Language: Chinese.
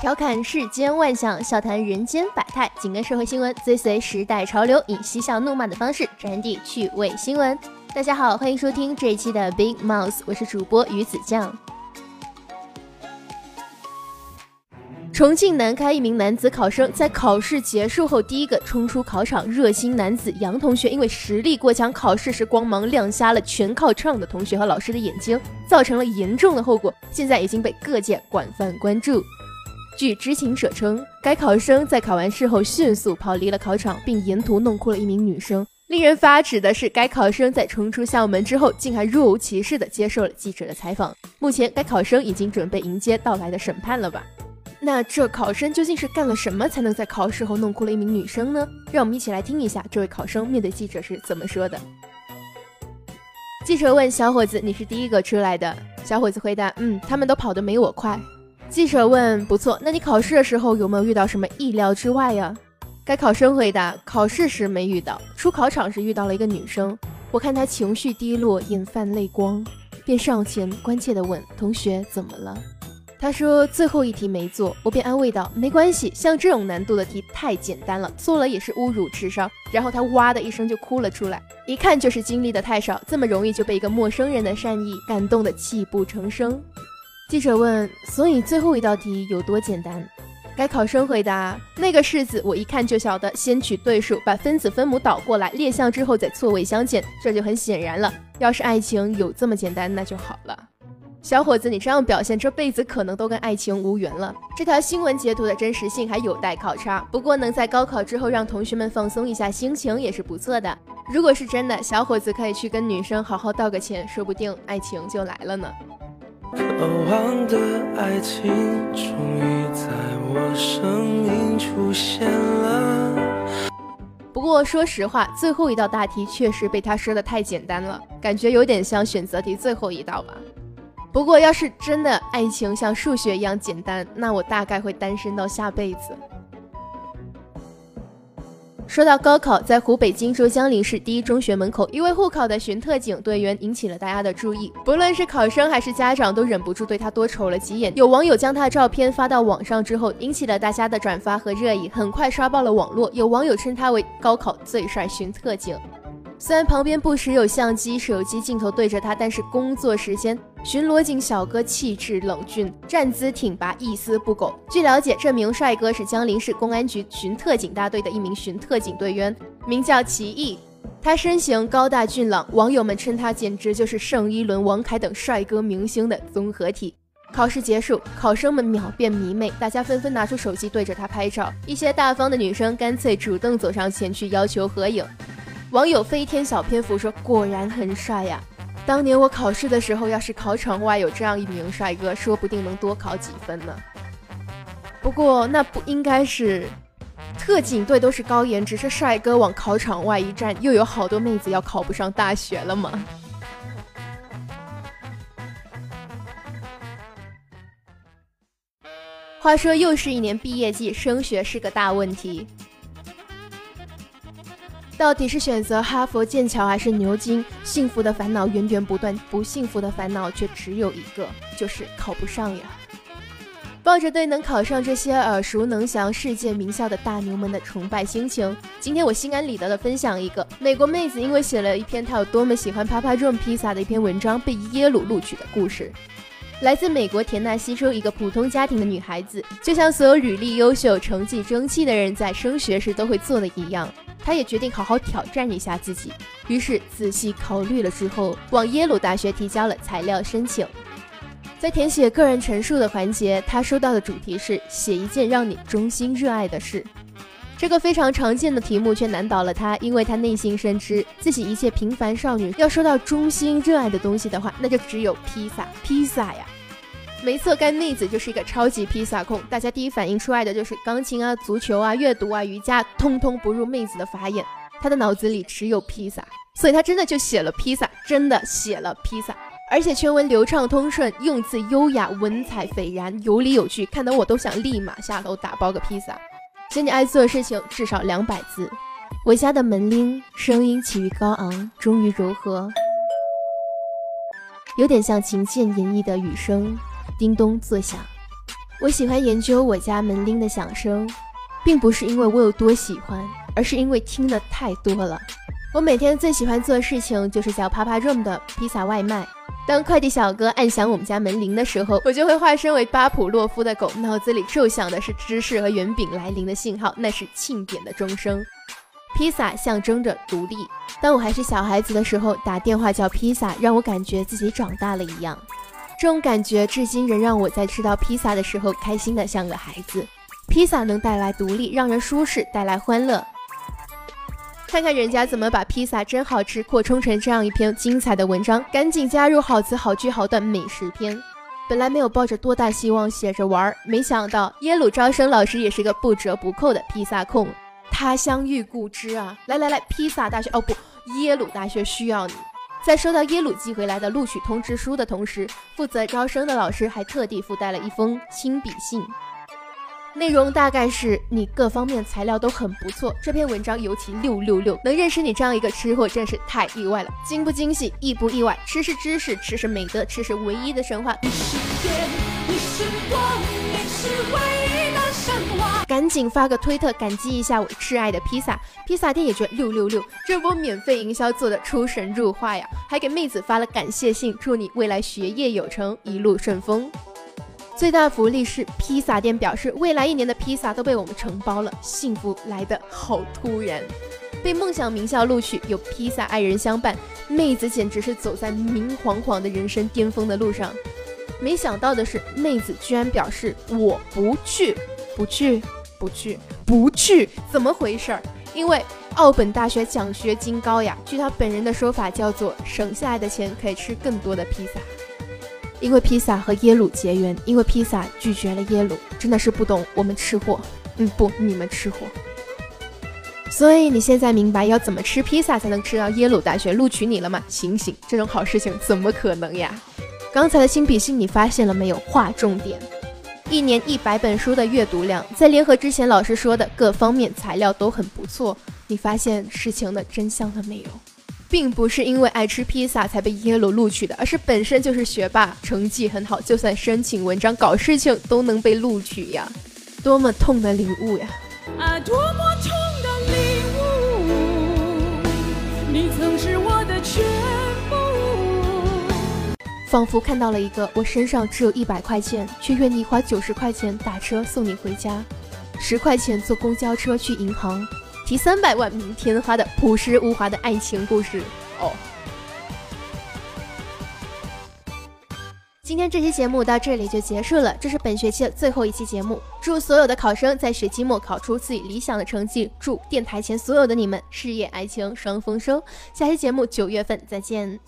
调侃世间万象，笑谈人间百态，紧跟社会新闻，追随时代潮流，以嬉笑怒骂的方式传递趣味新闻。大家好，欢迎收听这一期的 Big Mouse，我是主播鱼子酱。重庆南开一名男子考生在考试结束后第一个冲出考场，热心男子杨同学因为实力过强，考试时光芒亮瞎了全靠唱的同学和老师的眼睛，造成了严重的后果，现在已经被各界广泛关注。据知情者称，该考生在考完试后迅速跑离了考场，并沿途弄哭了一名女生。令人发指的是，该考生在冲出校门之后，竟还若无其事地接受了记者的采访。目前，该考生已经准备迎接到来的审判了吧？那这考生究竟是干了什么，才能在考试后弄哭了一名女生呢？让我们一起来听一下这位考生面对记者是怎么说的。记者问小伙子：“你是第一个出来的？”小伙子回答：“嗯，他们都跑得没我快。”记者问：“不错，那你考试的时候有没有遇到什么意料之外呀？”该考生回答：“考试时没遇到，出考场时遇到了一个女生，我看她情绪低落，眼泛泪光，便上前关切地问：同学怎么了？”他说：“最后一题没做，我便安慰道：没关系，像这种难度的题太简单了，做了也是侮辱智商。”然后他哇的一声就哭了出来，一看就是经历的太少，这么容易就被一个陌生人的善意感动得泣不成声。记者问：“所以最后一道题有多简单？”该考生回答：“那个式子我一看就晓得，先取对数，把分子分母倒过来，列项之后再错位相减，这就很显然了。要是爱情有这么简单，那就好了。”小伙子，你这样表现，这辈子可能都跟爱情无缘了。这条新闻截图的真实性还有待考察，不过能在高考之后让同学们放松一下心情也是不错的。如果是真的，小伙子可以去跟女生好好道个歉，说不定爱情就来了呢。渴望的爱情终于在我生命出现了。不过说实话，最后一道大题确实被他说的太简单了，感觉有点像选择题最后一道吧。不过要是真的爱情像数学一样简单，那我大概会单身到下辈子。说到高考，在湖北荆州江陵市第一中学门口，一位护考的巡特警队员引起了大家的注意。不论是考生还是家长，都忍不住对他多瞅了几眼。有网友将他的照片发到网上之后，引起了大家的转发和热议，很快刷爆了网络。有网友称他为高考最帅巡特警。虽然旁边不时有相机、手机镜头对着他，但是工作时间，巡逻警小哥气质冷峻，站姿挺拔，一丝不苟。据了解，这名帅哥是江陵市公安局巡特警大队的一名巡特警队员，名叫齐毅。他身形高大俊朗，网友们称他简直就是盛一伦、王凯等帅哥明星的综合体。考试结束，考生们秒变迷妹，大家纷纷拿出手机对着他拍照，一些大方的女生干脆主动走上前去要求合影。网友飞天小蝙蝠说：“果然很帅呀！当年我考试的时候，要是考场外有这样一名帅哥，说不定能多考几分呢。不过那不应该是特警队都是高颜值，是帅哥往考场外一站，又有好多妹子要考不上大学了吗？”话说，又是一年毕业季，升学是个大问题。到底是选择哈佛、剑桥还是牛津？幸福的烦恼源源不断，不幸福的烦恼却只有一个，就是考不上呀。抱着对能考上这些耳熟能详世界名校的大牛们的崇拜心情，今天我心安理得的分享一个美国妹子因为写了一篇她有多么喜欢 Papa John 披萨的一篇文章被耶鲁录取的故事。来自美国田纳西州一个普通家庭的女孩子，就像所有履历优秀、成绩争气的人在升学时都会做的一样。他也决定好好挑战一下自己，于是仔细考虑了之后，往耶鲁大学提交了材料申请。在填写个人陈述的环节，他收到的主题是写一件让你衷心热爱的事。这个非常常见的题目却难倒了他，因为他内心深知自己一切平凡少女要说到衷心热爱的东西的话，那就只有披萨，披萨呀。没错，该妹子就是一个超级披萨控。大家第一反应出来的就是钢琴啊、足球啊、阅读啊、瑜伽，通通不入妹子的法眼。她的脑子里只有披萨，所以她真的就写了披萨，真的写了披萨，而且全文流畅通顺，用字优雅，文采斐然，有理有据，看得我都想立马下楼打包个披萨。写你爱做的事情，至少两百字。我家的门铃声音起于高昂，终于柔和，有点像琴键演绎的雨声。叮咚作响，我喜欢研究我家门铃的响声，并不是因为我有多喜欢，而是因为听的太多了。我每天最喜欢做的事情就是叫 Papa Room 的披萨外卖。当快递小哥按响我们家门铃的时候，我就会化身为巴甫洛夫的狗，脑子里奏响的是芝士和圆饼来临的信号，那是庆典的钟声。披萨象征着独立。当我还是小孩子的时候，打电话叫披萨，让我感觉自己长大了一样。这种感觉至今仍让我在吃到披萨的时候开心的像个孩子。披萨能带来独立，让人舒适，带来欢乐。看看人家怎么把披萨真好吃扩充成这样一篇精彩的文章，赶紧加入好词好句好段美食篇。本来没有抱着多大希望写着玩，没想到耶鲁招生老师也是个不折不扣的披萨控。他乡遇故知啊！来来来，披萨大学哦不，耶鲁大学需要你。在收到耶鲁寄回来的录取通知书的同时，负责招生的老师还特地附带了一封亲笔信，内容大概是你各方面材料都很不错，这篇文章尤其六六六，能认识你这样一个吃货真是太意外了，惊不惊喜，意不意外？吃是知识，吃是美德，吃是唯一的神话。赶紧发个推特感激一下我挚爱的披萨，披萨店也觉六六六，这波免费营销做的出神入化呀！还给妹子发了感谢信，祝你未来学业有成，一路顺风。最大福利是披萨店表示，未来一年的披萨都被我们承包了，幸福来得好突然。被梦想名校录取，有披萨爱人相伴，妹子简直是走在明晃晃的人生巅峰的路上。没想到的是，妹子居然表示我不去，不去。不去，不去，怎么回事儿？因为奥本大学奖学金高呀。据他本人的说法，叫做省下来的钱可以吃更多的披萨。因为披萨和耶鲁结缘，因为披萨拒绝了耶鲁，真的是不懂我们吃货。嗯，不，你们吃货。所以你现在明白要怎么吃披萨才能吃到耶鲁大学录取你了吗？醒醒，这种好事情怎么可能呀？刚才的新笔信你发现了没有？划重点。一年一百本书的阅读量，在联合之前老师说的各方面材料都很不错。你发现事情的真相了没有？并不是因为爱吃披萨才被耶鲁录取的，而是本身就是学霸，成绩很好，就算申请文章、搞事情都能被录取呀！多么痛的领悟呀！啊，多么痛的领悟！你曾是我的全。仿佛看到了一个我身上只有一百块钱，却愿意花九十块钱打车送你回家，十块钱坐公交车去银行，提三百万明天花的朴实无华的爱情故事。哦，今天这期节目到这里就结束了，这是本学期的最后一期节目。祝所有的考生在学期末考出自己理想的成绩，祝电台前所有的你们事业爱情双丰收。下期节目九月份再见。